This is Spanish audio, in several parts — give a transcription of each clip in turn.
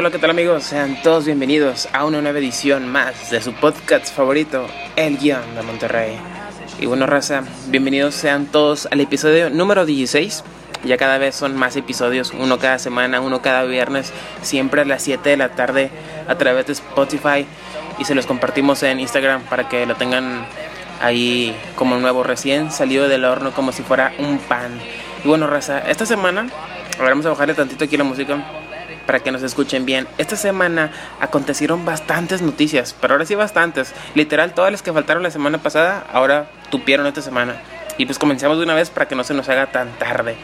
Hola, ¿qué tal amigos? Sean todos bienvenidos a una nueva edición más de su podcast favorito, El Guión de Monterrey. Y bueno, raza, bienvenidos sean todos al episodio número 16. Ya cada vez son más episodios, uno cada semana, uno cada viernes, siempre a las 7 de la tarde a través de Spotify. Y se los compartimos en Instagram para que lo tengan ahí como nuevo, recién salido del horno, como si fuera un pan. Y bueno, raza, esta semana, a ver, vamos a bajarle tantito aquí la música para que nos escuchen bien. Esta semana acontecieron bastantes noticias, pero ahora sí bastantes. Literal, todas las que faltaron la semana pasada, ahora tupieron esta semana. Y pues comenzamos de una vez para que no se nos haga tan tarde.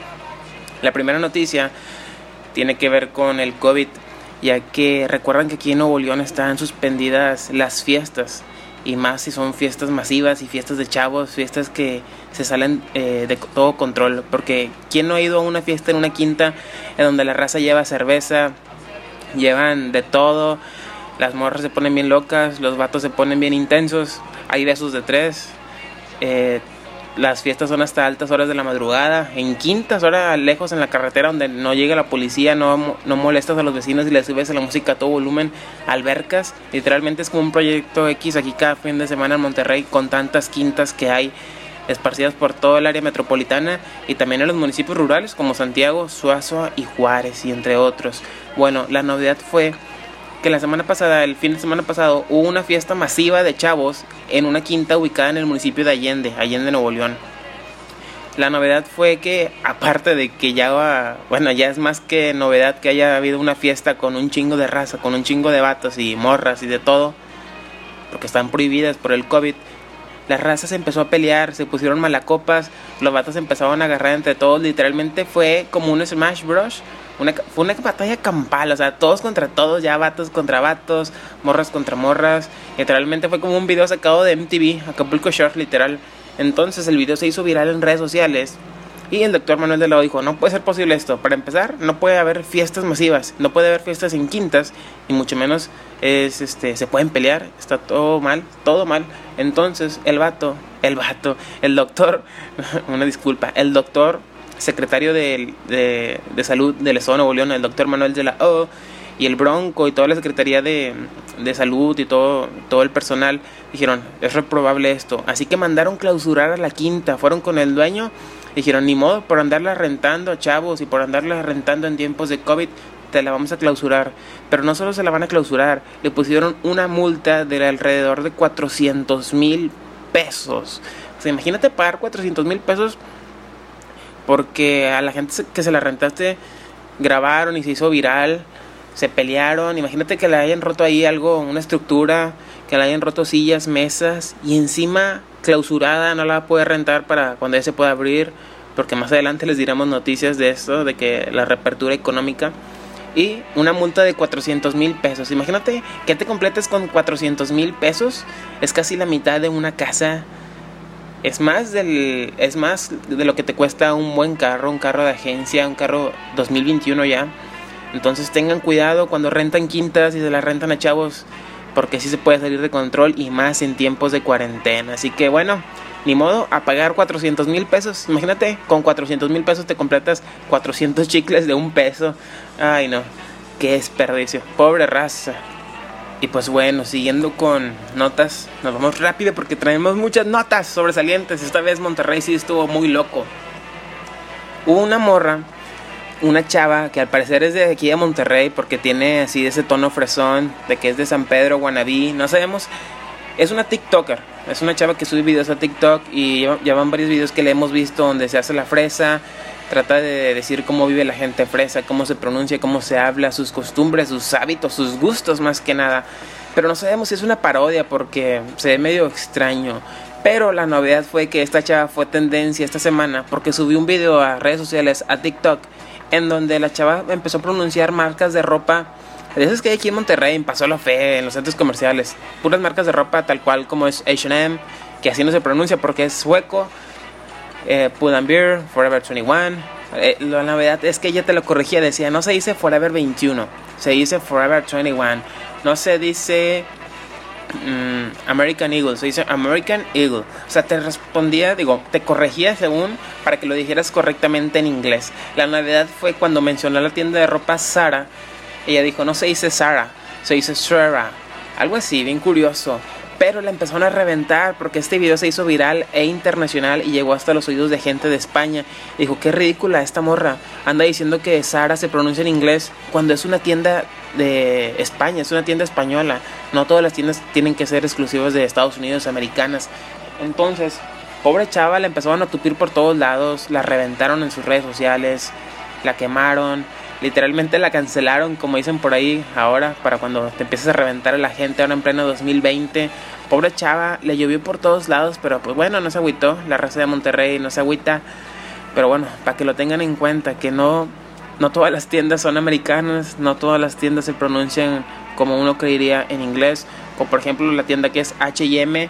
La primera noticia tiene que ver con el COVID, ya que recuerdan que aquí en Nuevo León están suspendidas las fiestas y más si son fiestas masivas y fiestas de chavos, fiestas que se salen eh, de todo control. Porque ¿quién no ha ido a una fiesta en una quinta en donde la raza lleva cerveza, llevan de todo, las morras se ponen bien locas, los vatos se ponen bien intensos, hay besos de tres, eh, las fiestas son hasta altas horas de la madrugada, en quintas horas lejos en la carretera donde no llega la policía, no, no molestas a los vecinos y les subes a la música a todo volumen, albercas, literalmente es como un proyecto X aquí cada fin de semana en Monterrey con tantas quintas que hay esparcidas por todo el área metropolitana y también en los municipios rurales como Santiago, Suazo y Juárez y entre otros. Bueno, la novedad fue que la semana pasada, el fin de semana pasado, hubo una fiesta masiva de chavos en una quinta ubicada en el municipio de Allende, Allende, Nuevo León. La novedad fue que, aparte de que ya, bueno, ya es más que novedad que haya habido una fiesta con un chingo de raza, con un chingo de vatos y morras y de todo, porque están prohibidas por el COVID, la raza se empezó a pelear, se pusieron malacopas, los vatos empezaron a agarrar entre todos, literalmente fue como un Smash Bros. Una, fue una batalla campal, o sea, todos contra todos, ya vatos contra vatos, morras contra morras. Literalmente fue como un video sacado de MTV, Acapulco Short, literal. Entonces el video se hizo viral en redes sociales. Y el doctor Manuel de Lado dijo, no puede ser posible esto. Para empezar, no puede haber fiestas masivas, no puede haber fiestas en quintas, y mucho menos es, este, se pueden pelear, está todo mal, todo mal. Entonces el vato, el vato, el doctor, una disculpa, el doctor secretario de, de, de Salud del Estado de Nuevo León, el doctor Manuel de la O, y el Bronco y toda la Secretaría de, de, Salud y todo, todo el personal dijeron, es reprobable esto. Así que mandaron clausurar a la quinta, fueron con el dueño, dijeron, ni modo, por andarla rentando, chavos, y por andarla rentando en tiempos de COVID, te la vamos a clausurar. Pero no solo se la van a clausurar, le pusieron una multa de alrededor de 400 mil pesos. O sea, imagínate pagar 400 mil pesos porque a la gente que se la rentaste grabaron y se hizo viral, se pelearon, imagínate que le hayan roto ahí algo, una estructura, que le hayan roto sillas, mesas y encima clausurada, no la puede rentar para cuando ya se pueda abrir, porque más adelante les diremos noticias de esto, de que la reapertura económica y una multa de 400 mil pesos. Imagínate que te completes con 400 mil pesos, es casi la mitad de una casa es más del es más de lo que te cuesta un buen carro, un carro de agencia, un carro 2021 ya. Entonces tengan cuidado cuando rentan quintas y se las rentan a chavos porque sí se puede salir de control y más en tiempos de cuarentena. Así que bueno, ni modo, a pagar 400 mil pesos. Imagínate, con 400 mil pesos te completas 400 chicles de un peso. Ay no, qué desperdicio. Pobre raza. Y pues bueno, siguiendo con notas, nos vamos rápido porque traemos muchas notas sobresalientes. Esta vez Monterrey sí estuvo muy loco. Hubo una morra, una chava que al parecer es de aquí de Monterrey porque tiene así ese tono fresón, de que es de San Pedro, Guanabí, no sabemos. Es una TikToker, es una chava que sube videos a TikTok y ya van varios videos que le hemos visto donde se hace la fresa, trata de decir cómo vive la gente fresa, cómo se pronuncia, cómo se habla, sus costumbres, sus hábitos, sus gustos más que nada. Pero no sabemos si es una parodia porque se ve medio extraño. Pero la novedad fue que esta chava fue tendencia esta semana porque subió un video a redes sociales, a TikTok, en donde la chava empezó a pronunciar marcas de ropa. De esas que hay aquí en Monterrey, en Paso la Fe, en los centros comerciales. Puras marcas de ropa tal cual como es HM, que así no se pronuncia porque es sueco eh, Beer, Forever 21. Eh, la novedad es que ella te lo corregía, decía, no se dice Forever 21, se dice Forever 21. No se dice mm, American Eagle, se dice American Eagle. O sea, te respondía, digo, te corregía según para que lo dijeras correctamente en inglés. La novedad fue cuando mencionó la tienda de ropa Sara ella dijo, no se dice Sara, se dice Sara. Algo así, bien curioso. Pero la empezaron a reventar porque este video se hizo viral e internacional y llegó hasta los oídos de gente de España. Dijo, qué ridícula esta morra. Anda diciendo que Sara se pronuncia en inglés cuando es una tienda de España, es una tienda española. No todas las tiendas tienen que ser exclusivas de Estados Unidos, americanas. Entonces, pobre chava, la empezaron a tupir por todos lados, la reventaron en sus redes sociales, la quemaron literalmente la cancelaron, como dicen por ahí ahora, para cuando te empieces a reventar a la gente ahora en pleno 2020. Pobre chava, le llovió por todos lados, pero pues bueno, no se agüitó. La raza de Monterrey no se agüita. Pero bueno, para que lo tengan en cuenta, que no, no todas las tiendas son americanas, no todas las tiendas se pronuncian como uno creería en inglés. Como por ejemplo la tienda que es HM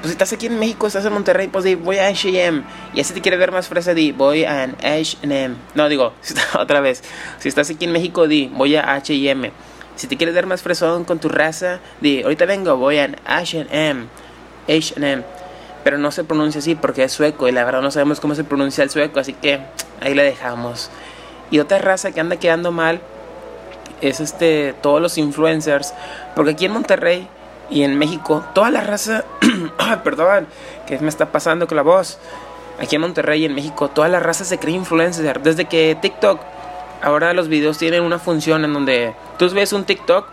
pues si estás aquí en México, estás en Monterrey, pues di, voy a H&M. Y así te quieres ver más fresa, di, voy a H&M. No, digo, otra vez. Si estás aquí en México, di, voy a H&M. Si te quieres ver más fresón con tu raza, di, ahorita vengo, voy a H&M. H&M. Pero no se pronuncia así porque es sueco y la verdad no sabemos cómo se pronuncia el sueco, así que ahí la dejamos. Y otra raza que anda quedando mal es este todos los influencers, porque aquí en Monterrey y en México, toda la raza, perdón, ¿qué me está pasando con la voz? Aquí en Monterrey en México, toda la raza se cree influencer. Desde que TikTok, ahora los videos tienen una función en donde tú ves un TikTok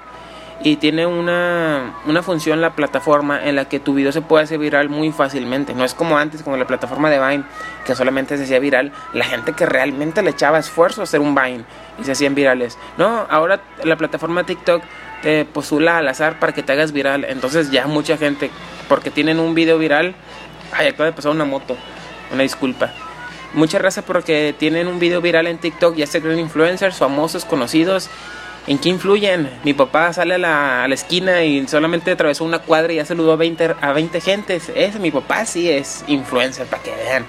y tiene una, una función la plataforma en la que tu video se puede hacer viral muy fácilmente. No es como antes, como la plataforma de Vine, que solamente se hacía viral la gente que realmente le echaba esfuerzo a hacer un Vine y se hacían virales. No, ahora la plataforma TikTok te postula al azar para que te hagas viral. Entonces ya mucha gente, porque tienen un video viral, ay, acaba de pasar una moto, una disculpa. Mucha raza porque tienen un video viral en TikTok, ya se creen influencers, famosos, conocidos. ¿En qué influyen? Mi papá sale a la, a la esquina y solamente atravesó una cuadra y ya saludó a 20, a 20 gentes. Ese, mi papá sí es influencer, para que vean.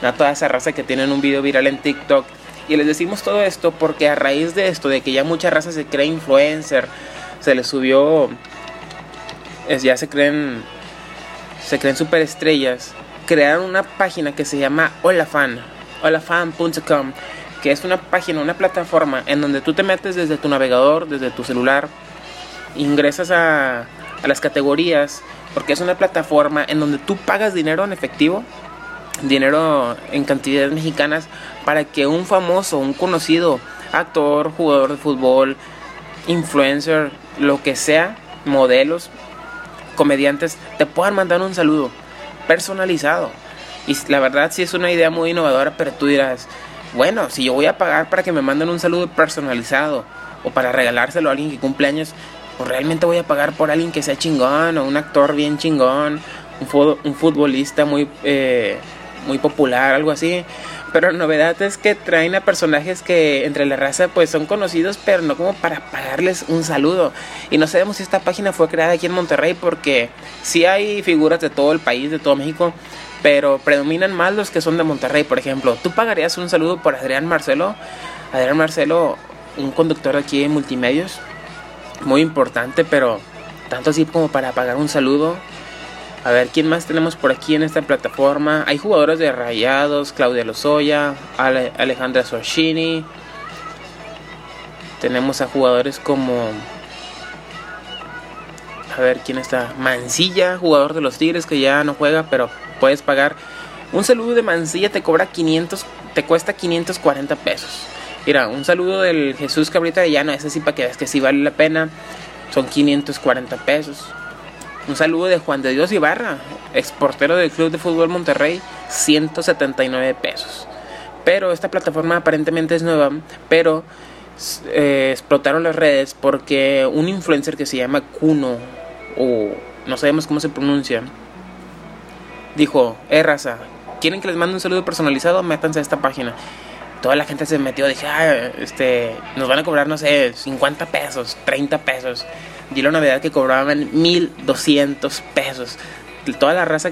No toda esa raza que tienen un video viral en TikTok. Y les decimos todo esto porque a raíz de esto, de que ya mucha raza se cree influencer, se les subió, es, ya se creen, se creen superestrellas, crearon una página que se llama Olafan, olafan.com, que es una página, una plataforma en donde tú te metes desde tu navegador, desde tu celular, ingresas a, a las categorías, porque es una plataforma en donde tú pagas dinero en efectivo, dinero en cantidades mexicanas, para que un famoso, un conocido actor, jugador de fútbol, influencer, lo que sea, modelos, comediantes, te puedan mandar un saludo personalizado. Y la verdad sí es una idea muy innovadora, pero tú dirás, bueno, si yo voy a pagar para que me manden un saludo personalizado o para regalárselo a alguien que cumple años, pues realmente voy a pagar por alguien que sea chingón o un actor bien chingón, un, futbolista muy, eh, muy popular, algo así. Pero la novedad es que traen a personajes que entre la raza pues son conocidos, pero no como para pagarles un saludo. Y no sabemos si esta página fue creada aquí en Monterrey porque sí hay figuras de todo el país, de todo México, pero predominan más los que son de Monterrey, por ejemplo. ¿Tú pagarías un saludo por Adrián Marcelo? Adrián Marcelo, un conductor aquí en Multimedios, muy importante, pero tanto así como para pagar un saludo. A ver, ¿quién más tenemos por aquí en esta plataforma? Hay jugadores de Rayados, Claudia Lozoya, Alejandra Sorchini. Tenemos a jugadores como... A ver, ¿quién está? Mancilla, jugador de los Tigres que ya no juega, pero puedes pagar. Un saludo de Mancilla te cobra 500, te cuesta 540 pesos. Mira, un saludo del Jesús Cabrita de Llano, ese sí para que veas que sí vale la pena. Son 540 pesos. Un saludo de Juan de Dios Ibarra, exportero del Club de Fútbol Monterrey, 179 pesos. Pero esta plataforma aparentemente es nueva, pero eh, explotaron las redes porque un influencer que se llama Kuno, o no sabemos cómo se pronuncia, dijo, eh raza, ¿quieren que les mande un saludo personalizado? Métanse a esta página. Toda la gente se metió, dije, ah, este, nos van a cobrar, no sé, 50 pesos, 30 pesos di la novedad que cobraban 1200 pesos. Toda la raza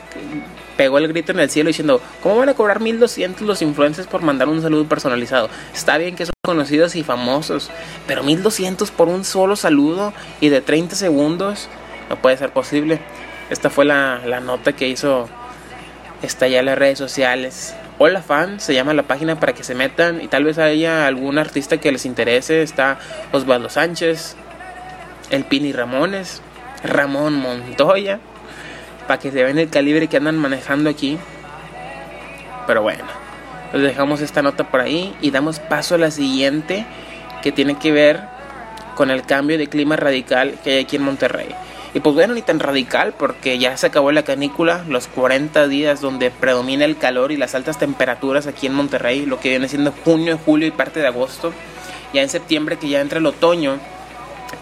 pegó el grito en el cielo diciendo, ¿cómo van a cobrar 1200 los influencers por mandar un saludo personalizado? Está bien que son conocidos y famosos, pero 1200 por un solo saludo y de 30 segundos no puede ser posible. Esta fue la, la nota que hizo estallar las redes sociales. Hola Fan, se llama la página para que se metan y tal vez haya algún artista que les interese. Está Osvaldo Sánchez, el Pini Ramones, Ramón Montoya, para que se vean el calibre que andan manejando aquí. Pero bueno, les dejamos esta nota por ahí y damos paso a la siguiente que tiene que ver con el cambio de clima radical que hay aquí en Monterrey. Y pues bueno, ni tan radical porque ya se acabó la canícula, los 40 días donde predomina el calor y las altas temperaturas aquí en Monterrey, lo que viene siendo junio, julio y parte de agosto. Ya en septiembre que ya entra el otoño,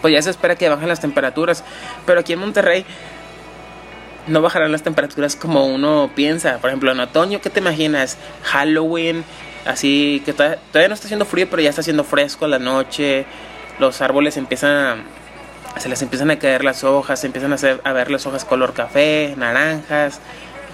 pues ya se espera que bajen las temperaturas. Pero aquí en Monterrey no bajarán las temperaturas como uno piensa. Por ejemplo, en otoño, ¿qué te imaginas? Halloween, así que todavía, no está haciendo frío, pero ya está haciendo fresco la noche. Los árboles empiezan a se les empiezan a caer las hojas, se empiezan a, hacer, a ver las hojas color café, naranjas,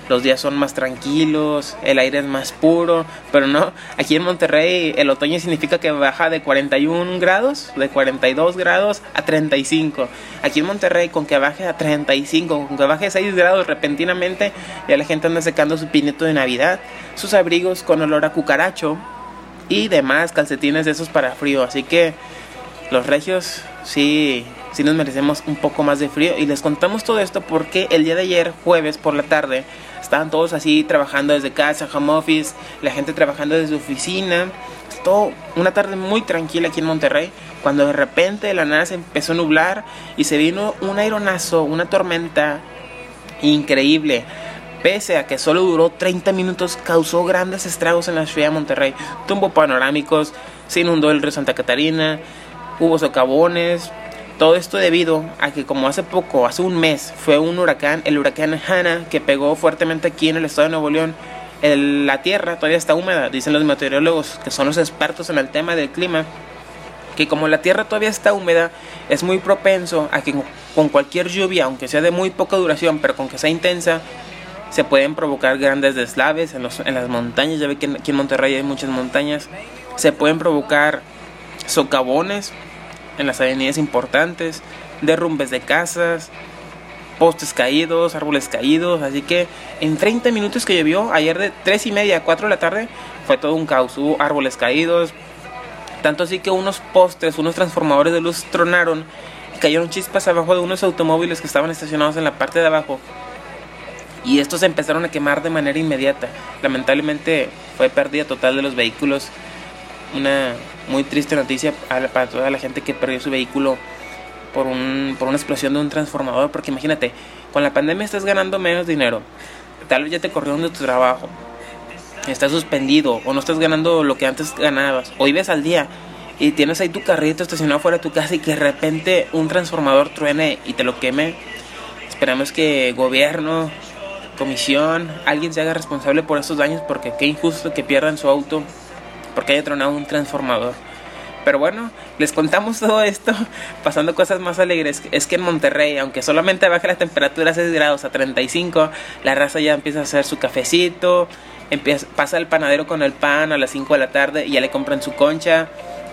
los días son más tranquilos, el aire es más puro, pero no, aquí en Monterrey el otoño significa que baja de 41 grados, de 42 grados a 35. Aquí en Monterrey con que baje a 35, con que baje 6 grados repentinamente, ya la gente anda secando su pinito de Navidad, sus abrigos con olor a cucaracho y demás calcetines de esos para frío, así que los regios sí si nos merecemos un poco más de frío. Y les contamos todo esto porque el día de ayer, jueves por la tarde, estaban todos así trabajando desde casa, home office, la gente trabajando desde oficina. Todo una tarde muy tranquila aquí en Monterrey, cuando de repente de la nada se empezó a nublar y se vino un aeronazo, una tormenta increíble. Pese a que solo duró 30 minutos, causó grandes estragos en la ciudad de Monterrey. Tumbó panorámicos, se inundó el río Santa Catarina, hubo socavones, todo esto debido a que como hace poco, hace un mes, fue un huracán, el huracán Hanna, que pegó fuertemente aquí en el estado de Nuevo León. la tierra todavía está húmeda, dicen los meteorólogos, que son los expertos en el tema del clima, que como la tierra todavía está húmeda, es muy propenso a que con cualquier lluvia, aunque sea de muy poca duración, pero con que sea intensa, se pueden provocar grandes deslaves en, en las montañas. Ya ve que aquí en Monterrey hay muchas montañas. Se pueden provocar socavones, en las avenidas importantes, derrumbes de casas, postes caídos, árboles caídos, así que en 30 minutos que llovió, ayer de 3 y media a 4 de la tarde, fue todo un caos, hubo árboles caídos, tanto así que unos postes, unos transformadores de luz tronaron y cayeron chispas abajo de unos automóviles que estaban estacionados en la parte de abajo. Y estos empezaron a quemar de manera inmediata. Lamentablemente fue pérdida total de los vehículos. Una muy triste noticia para toda la gente que perdió su vehículo por, un, por una explosión de un transformador. Porque imagínate, con la pandemia estás ganando menos dinero. Tal vez ya te corrieron de tu trabajo. Estás suspendido o no estás ganando lo que antes ganabas. O vives al día y tienes ahí tu carrito estacionado fuera de tu casa y que de repente un transformador truene y te lo queme. Esperamos que gobierno, comisión, alguien se haga responsable por estos daños porque qué injusto que pierdan su auto porque haya tronado un transformador. Pero bueno, les contamos todo esto pasando cosas más alegres. Es que en Monterrey, aunque solamente baja la temperatura a 6 grados a 35, la raza ya empieza a hacer su cafecito, empieza, pasa el panadero con el pan a las 5 de la tarde y ya le compran su concha,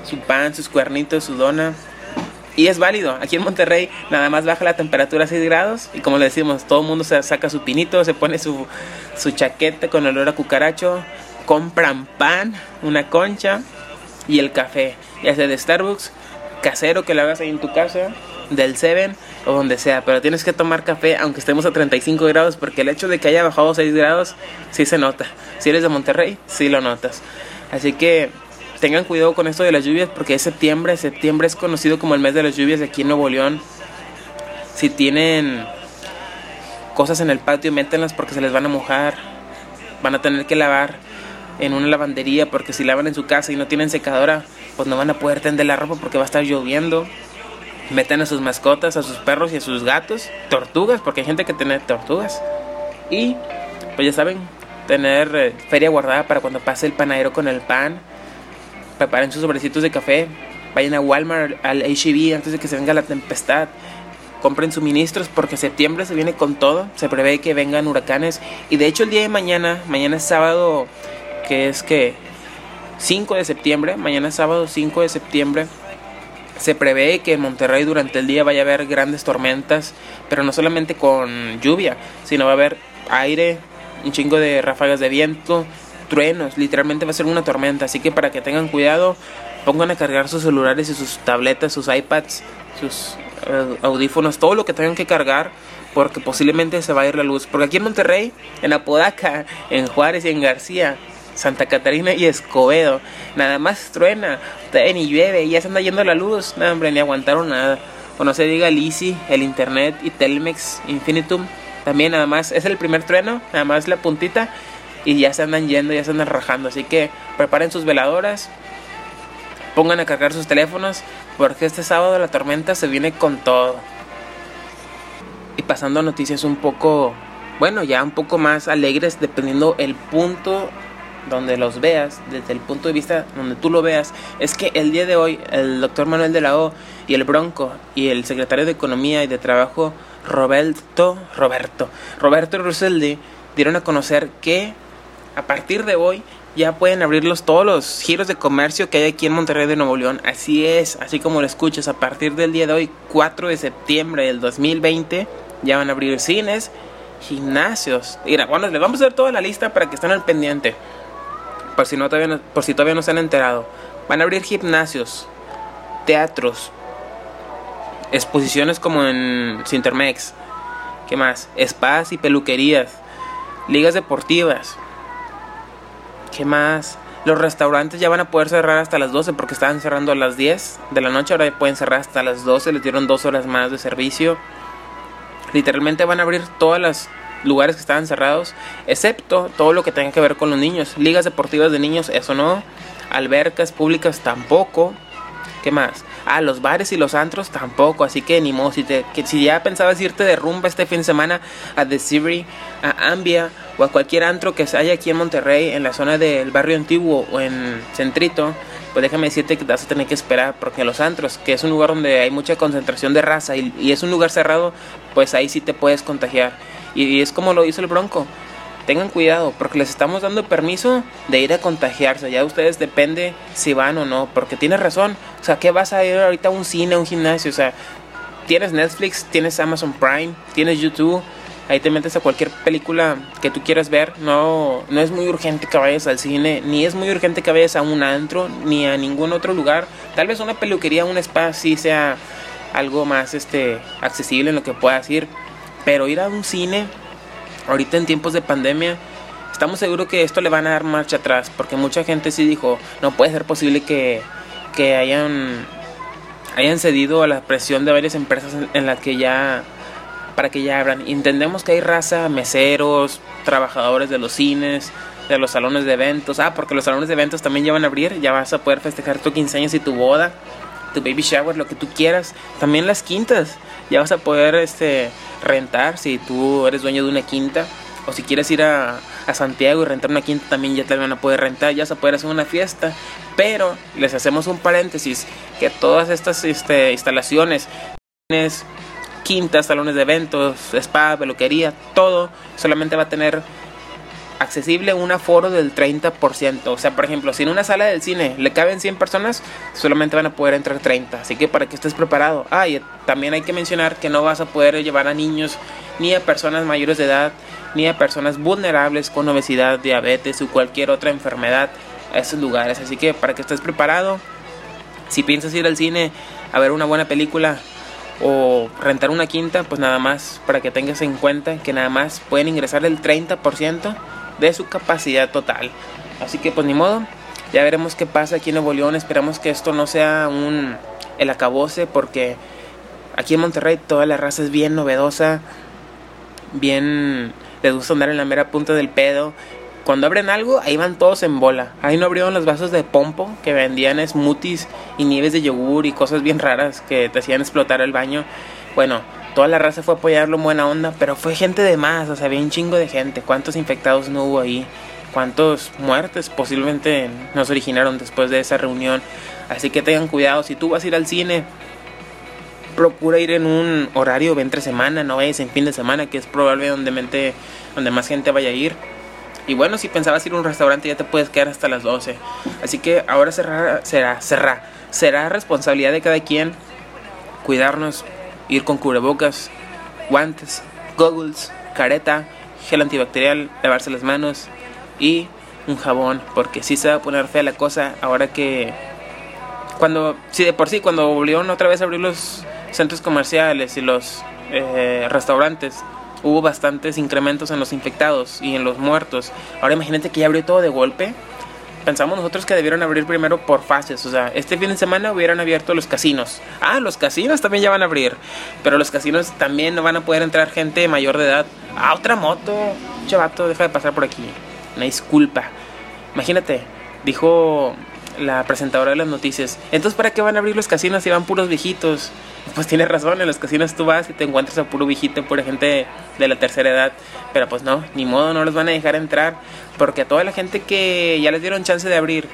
su pan, sus cuernitos, su dona. Y es válido. Aquí en Monterrey nada más baja la temperatura a 6 grados y como le decimos, todo el mundo se saca su pinito, se pone su, su chaqueta con olor a cucaracho, compran pan, una concha y el café, ya sea de Starbucks, casero que lo hagas ahí en tu casa, del Seven o donde sea, pero tienes que tomar café aunque estemos a 35 grados porque el hecho de que haya bajado 6 grados sí se nota. Si eres de Monterrey, sí lo notas. Así que tengan cuidado con esto de las lluvias porque es septiembre, septiembre es conocido como el mes de las lluvias aquí en Nuevo León. Si tienen cosas en el patio, métenlas porque se les van a mojar. Van a tener que lavar en una lavandería porque si lavan en su casa y no tienen secadora, pues no van a poder tender la ropa porque va a estar lloviendo. Meten a sus mascotas, a sus perros y a sus gatos, tortugas, porque hay gente que tiene tortugas. Y, pues ya saben, tener eh, feria guardada para cuando pase el panadero con el pan. Preparen sus sobrecitos de café. Vayan a Walmart, al HEB antes de que se venga la tempestad. Compren suministros porque septiembre se viene con todo. Se prevé que vengan huracanes. Y de hecho el día de mañana, mañana es sábado que es que 5 de septiembre, mañana sábado 5 de septiembre, se prevé que en Monterrey durante el día vaya a haber grandes tormentas, pero no solamente con lluvia, sino va a haber aire, un chingo de ráfagas de viento, truenos, literalmente va a ser una tormenta, así que para que tengan cuidado, pongan a cargar sus celulares y sus tabletas, sus iPads, sus eh, audífonos, todo lo que tengan que cargar, porque posiblemente se va a ir la luz. Porque aquí en Monterrey, en Apodaca, en Juárez y en García, Santa Catarina y Escobedo, nada más truena, ni llueve, y ya se anda yendo la luz, no, hombre, ni aguantaron nada. O no se diga el Easy, el Internet y Telmex Infinitum, también nada más es el primer trueno, nada más la puntita, y ya se andan yendo, ya se andan rajando. Así que preparen sus veladoras, pongan a cargar sus teléfonos, porque este sábado la tormenta se viene con todo. Y pasando a noticias un poco, bueno, ya un poco más alegres, dependiendo el punto donde los veas, desde el punto de vista donde tú lo veas, es que el día de hoy el doctor Manuel de la O y el Bronco y el secretario de Economía y de Trabajo Roberto, Roberto, Roberto Roseldi dieron a conocer que a partir de hoy ya pueden abrirlos todos los giros de comercio que hay aquí en Monterrey de Nuevo León. Así es, así como lo escuchas, a partir del día de hoy, 4 de septiembre del 2020, ya van a abrir cines, gimnasios. Mira, bueno, les vamos a hacer toda la lista para que estén al pendiente. Por si, no, todavía por si todavía no se han enterado. Van a abrir gimnasios, teatros, exposiciones como en Cintermex. ¿Qué más? Spas y peluquerías, ligas deportivas ¿Qué más? Los restaurantes ya van a poder cerrar hasta las 12 porque estaban cerrando a las 10 de la noche. Ahora pueden cerrar hasta las 12. Les dieron dos horas más de servicio. Literalmente van a abrir todos los lugares que estaban cerrados, excepto todo lo que tenga que ver con los niños. Ligas deportivas de niños, eso no. Albercas públicas tampoco. ¿Qué más? Ah, los bares y los antros tampoco. Así que ni modo. Si, te, que, si ya pensabas irte de rumba este fin de semana a The Siri, a Ambia o a cualquier antro que haya aquí en Monterrey, en la zona del barrio antiguo o en Centrito, pues déjame decirte que vas a tener que esperar. Porque los antros, que es un lugar donde hay mucha concentración de raza y es un lugar cerrado, pues ahí sí te puedes contagiar. Y, es como lo hizo el Bronco tengan cuidado porque les estamos dando permiso de ir a contagiarse. Ya ustedes depende si van o no, porque tienes razón. O sea, ¿qué vas a ir ahorita a un cine, a un gimnasio? O sea, tienes Netflix, tienes Amazon Prime, tienes YouTube. Ahí te metes a cualquier película que tú quieras ver. No, no es muy urgente que vayas al cine, ni es muy urgente que vayas a un antro, ni a ningún otro lugar. Tal vez una peluquería, un spa sí sea algo más este accesible en lo que puedas ir. Pero ir a un cine ahorita en tiempos de pandemia, estamos seguros que esto le van a dar marcha atrás, porque mucha gente sí dijo, no puede ser posible que, que hayan, hayan cedido a la presión de varias empresas en, las que ya, para que ya abran. Entendemos que hay raza, meseros, trabajadores de los cines, de los salones de eventos, ah, porque los salones de eventos también ya van a abrir, ya vas a poder festejar tu 15 años y tu boda, tu baby shower, lo que tú quieras, también las quintas, ya vas a poder, este, rentar si tú eres dueño de una quinta o si quieres ir a, Santiago y rentar una quinta también ya te van a poder rentar, ya se puede hacer una fiesta. Pero les hacemos un paréntesis que todas estas este, instalaciones, quintas, salones de eventos, spa, peluquería, todo solamente va a tener accesible un aforo del 30%. O sea, por ejemplo, si en una sala del cine le caben 100 personas, solamente van a poder entrar 30. Así que para que estés preparado. Ah, y también hay que mencionar que no vas a poder llevar a niños ni a personas mayores de edad, ni a personas vulnerables con obesidad, diabetes o cualquier otra enfermedad a esos lugares. Así que para que estés preparado, si piensas ir al cine a ver una buena película, o rentar una quinta, pues nada más para que tengas en cuenta que nada más pueden ingresar el 30% de su capacidad total. Así que pues ni modo, ya veremos qué pasa aquí en Nuevo León. Esperamos que esto no sea un el acabose porque aquí en Monterrey toda la raza es bien novedosa, bien les gusta andar en la mera punta del pedo. Cuando abren algo, ahí van todos en bola. Ahí no abrieron los vasos de pompo que vendían smoothies y nieves de yogur y cosas bien raras que te hacían explotar el baño. Bueno, toda la raza fue apoyarlo en buena onda, pero fue gente de más, o sea, había un chingo de gente. ¿Cuántos infectados no hubo ahí? ¿Cuántos muertes posiblemente nos originaron después de esa reunión? Así que tengan cuidado, si tú vas a ir al cine, procura ir en un horario entre semana, no vayas en fin de semana, que es probablemente donde más gente vaya a ir. Y bueno, si pensabas ir a un restaurante ya te puedes quedar hasta las 12. Así que ahora será, será, será, será responsabilidad de cada quien cuidarnos, ir con cubrebocas, guantes, goggles, careta, gel antibacterial, lavarse las manos y un jabón, porque sí se va a poner fea la cosa ahora que cuando, sí, de por sí, cuando volvieron otra vez a abrir los centros comerciales y los eh, restaurantes, hubo bastantes incrementos en los infectados y en los muertos. Ahora imagínate que ya abrió todo de golpe. Pensamos nosotros que debieron abrir primero por fases. O sea, este fin de semana hubieran abierto los casinos. Ah, los casinos también ya van a abrir. Pero los casinos también no van a poder entrar gente mayor de edad. Ah, otra moto. Chavato, deja de pasar por aquí. Una disculpa. Imagínate, dijo la presentadora de las noticias. Entonces, ¿para qué van a abrir los casinos si van puros viejitos? Pues tiene razón, en los casinos tú vas y te encuentras a puro viejito, pura gente de la tercera edad. Pero pues no, ni modo, no los van a dejar entrar. Porque a toda la gente que ya les dieron chance de abrir,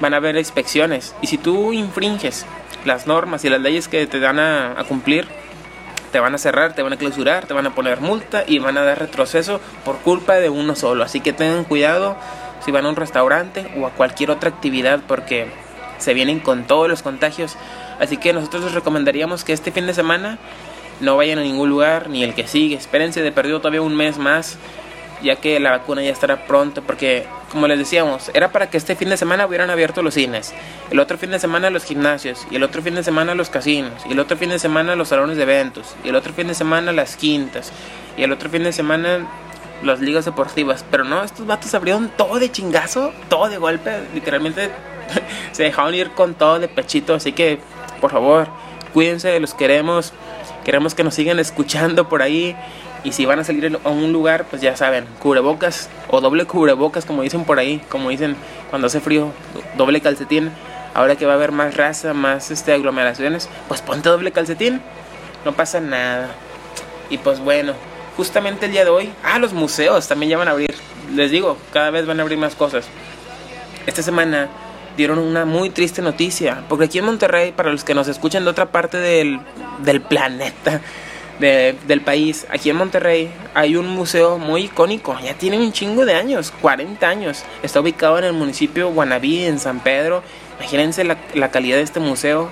van a haber inspecciones. Y si tú infringes las normas y las leyes que te dan a, a cumplir, te van a cerrar, te van a clausurar, te van a poner multa y van a dar retroceso por culpa de uno solo. Así que tengan cuidado si van a un restaurante o a cualquier otra actividad porque se vienen con todos los contagios. Así que nosotros les recomendaríamos que este fin de semana no vayan a ningún lugar ni el que sigue. Espérense de perdido todavía un mes más ya que la vacuna ya estará pronto porque como les decíamos era para que este fin de semana hubieran abierto los cines el otro fin de semana los gimnasios y el otro fin de semana los casinos y el otro fin de semana los salones de eventos y el otro fin de semana las quintas y el otro fin de semana las ligas deportivas. Pero no, estos vatos abrieron todo de chingazo, todo de golpe. Literalmente se dejaron ir con todo de pechito. Así que, por favor, cuídense, los queremos. Queremos que nos sigan escuchando por ahí. Y si van a salir a un lugar, pues ya saben, cubrebocas o doble cubrebocas, como dicen por ahí, como dicen cuando hace frío, doble calcetín. Ahora que va a haber más raza, más este, aglomeraciones, pues ponte doble calcetín. No pasa nada. Y pues bueno, justamente el día de hoy, ah, los museos también ya van a abrir. Les digo, cada vez van a abrir más cosas. Esta semana dieron una muy triste noticia, porque aquí en Monterrey, para los que nos escuchan de otra parte del, del planeta, del país, aquí en Monterrey hay un museo muy icónico, ya tiene un chingo de años, 40 años. Está ubicado en el municipio Guanabí, en San Pedro. Imagínense la, la calidad de este museo.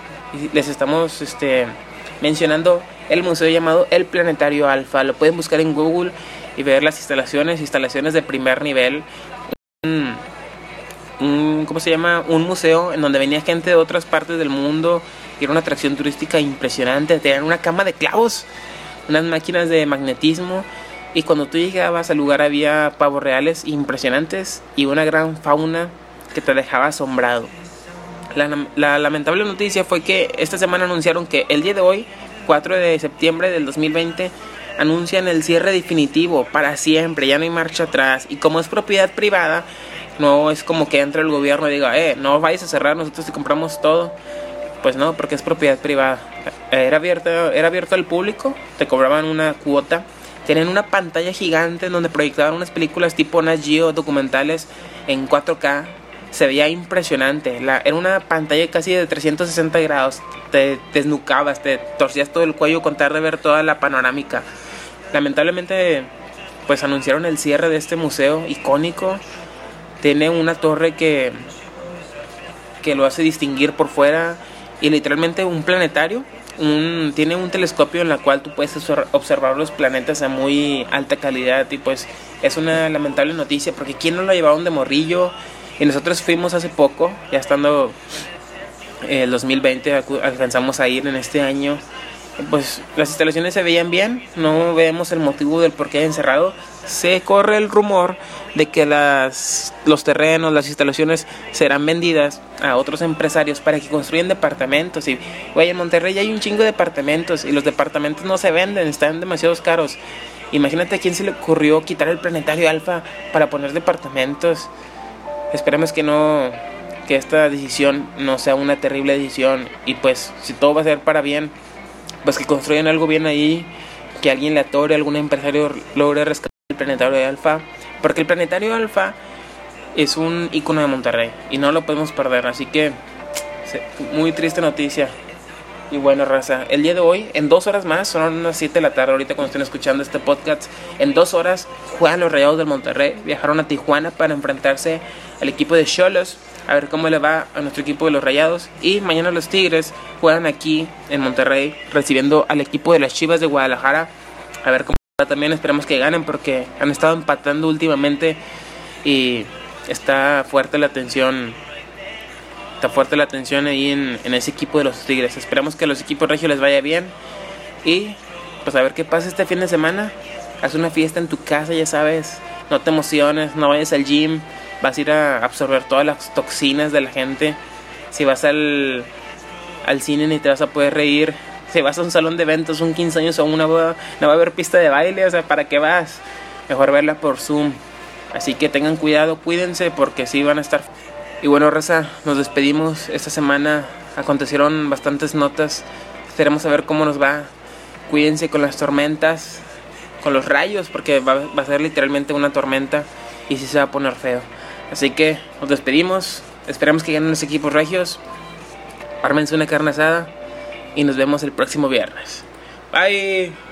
Les estamos este, mencionando el museo llamado El Planetario Alfa. Lo pueden buscar en Google y ver las instalaciones, instalaciones de primer nivel. Un, ¿Cómo se llama? Un museo en donde venía gente de otras partes del mundo. Era una atracción turística impresionante. Tenían una cama de clavos, unas máquinas de magnetismo. Y cuando tú llegabas al lugar había pavos reales impresionantes y una gran fauna que te dejaba asombrado. La, lamentable noticia fue que esta semana anunciaron que el día de hoy 4 de septiembre del 2020 anuncian el cierre definitivo para siempre, ya no hay marcha atrás. Y como es propiedad privada, no es como que entre el gobierno y diga, eh, no vayas a cerrar, nosotros te compramos todo. Pues no, porque es propiedad privada. Era abierto, era abierto al público, te cobraban una cuota. Tenían una pantalla gigante donde proyectaban unas películas tipo Nat Geo documentales en 4K se veía impresionante. La, era una pantalla casi de 360 grados. Te desnucabas, te torcías todo el cuello con tal de ver toda la panorámica. Lamentablemente, pues anunciaron el cierre de este museo icónico. Tiene una torre que, que lo hace distinguir por fuera y literalmente un planetario. Un, tiene un telescopio en la cual tú puedes observar los planetas a muy alta calidad y pues es una lamentable noticia porque quién no lo llevaron de morrillo y nosotros fuimos hace poco, ya estando el 2020, alcanzamos a ir en este año. Pues las instalaciones se veían bien, no vemos el motivo del por qué encerrado. Se corre el rumor de que las, los terrenos, las instalaciones serán vendidas a otros empresarios para que construyan departamentos. Y, güey, en Monterrey hay un chingo de departamentos y los departamentos no se venden, están demasiado caros. Imagínate a quién se le ocurrió quitar el planetario alfa para poner departamentos. Esperemos que no que esta decisión no sea una terrible decisión y pues si todo va a ser para bien, pues que construyan algo bien ahí, que alguien le atore, algún empresario logre rescatar el planetario de Alfa, porque el planetario Alfa es un icono de Monterrey y no lo podemos perder, así que muy triste noticia. Y bueno, raza, el día de hoy, en dos horas más, son unas 7 de la tarde, ahorita cuando estén escuchando este podcast, en dos horas juegan los Rayados del Monterrey, viajaron a Tijuana para enfrentarse al equipo de Cholos, a ver cómo le va a nuestro equipo de los Rayados. Y mañana los Tigres juegan aquí en Monterrey, recibiendo al equipo de las Chivas de Guadalajara, a ver cómo va. También esperamos que ganen porque han estado empatando últimamente y está fuerte la tensión. Está fuerte la tensión ahí en, en ese equipo de los Tigres. Esperamos que a los equipos regios les vaya bien. Y pues a ver qué pasa este fin de semana. Haz una fiesta en tu casa, ya sabes. No te emociones, no vayas al gym. Vas a ir a absorber todas las toxinas de la gente. Si vas al, al cine ni te vas a poder reír. Si vas a un salón de eventos, un 15 años o una boda, no va a haber pista de baile. O sea, ¿para qué vas? Mejor verla por Zoom. Así que tengan cuidado, cuídense porque sí van a estar. Y bueno, Raza, nos despedimos. Esta semana acontecieron bastantes notas. Esperemos a ver cómo nos va. Cuídense con las tormentas, con los rayos, porque va, a ser literalmente una tormenta y sí se va a poner feo. Así que nos despedimos. Esperamos que ganen los equipos regios. Ármense una carne asada y nos vemos el próximo viernes. Bye.